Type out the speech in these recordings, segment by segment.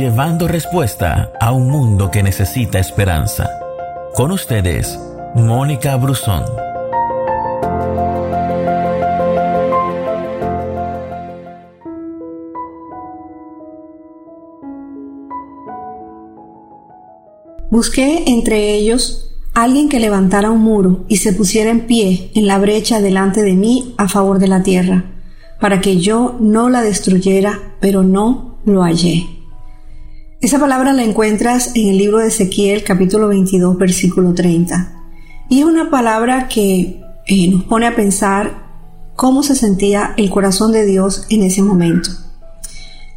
llevando respuesta a un mundo que necesita esperanza. Con ustedes, Mónica Brusón. Busqué entre ellos alguien que levantara un muro y se pusiera en pie en la brecha delante de mí a favor de la tierra, para que yo no la destruyera, pero no lo hallé. Esa palabra la encuentras en el libro de Ezequiel capítulo 22 versículo 30. Y es una palabra que eh, nos pone a pensar cómo se sentía el corazón de Dios en ese momento.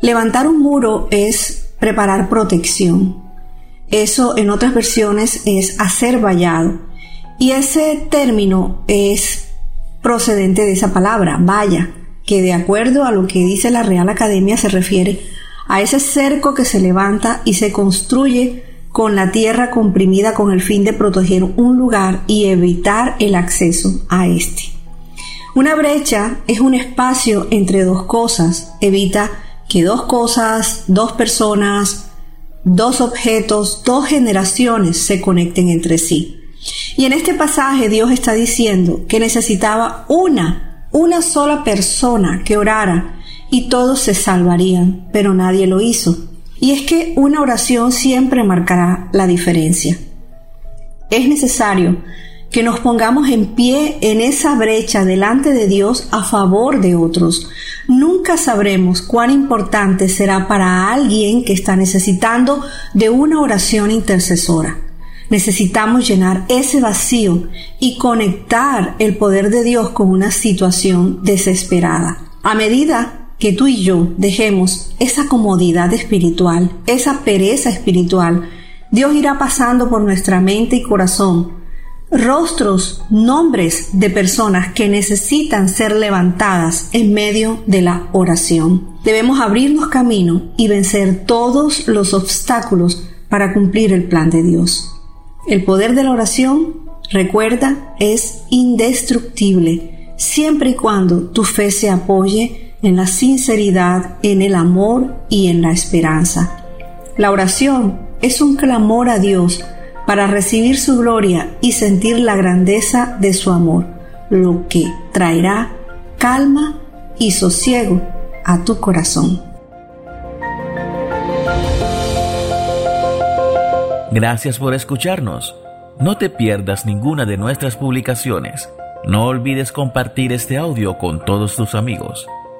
Levantar un muro es preparar protección, eso en otras versiones es hacer vallado. Y ese término es procedente de esa palabra, valla, que de acuerdo a lo que dice la Real Academia se refiere a ese cerco que se levanta y se construye con la tierra comprimida con el fin de proteger un lugar y evitar el acceso a este. Una brecha es un espacio entre dos cosas, evita que dos cosas, dos personas, dos objetos, dos generaciones se conecten entre sí. Y en este pasaje Dios está diciendo que necesitaba una, una sola persona que orara y todos se salvarían, pero nadie lo hizo. Y es que una oración siempre marcará la diferencia. Es necesario que nos pongamos en pie en esa brecha delante de Dios a favor de otros. Nunca sabremos cuán importante será para alguien que está necesitando de una oración intercesora. Necesitamos llenar ese vacío y conectar el poder de Dios con una situación desesperada. A medida que tú y yo dejemos esa comodidad espiritual, esa pereza espiritual, Dios irá pasando por nuestra mente y corazón rostros, nombres de personas que necesitan ser levantadas en medio de la oración. Debemos abrirnos camino y vencer todos los obstáculos para cumplir el plan de Dios. El poder de la oración, recuerda, es indestructible, siempre y cuando tu fe se apoye en la sinceridad, en el amor y en la esperanza. La oración es un clamor a Dios para recibir su gloria y sentir la grandeza de su amor, lo que traerá calma y sosiego a tu corazón. Gracias por escucharnos. No te pierdas ninguna de nuestras publicaciones. No olvides compartir este audio con todos tus amigos.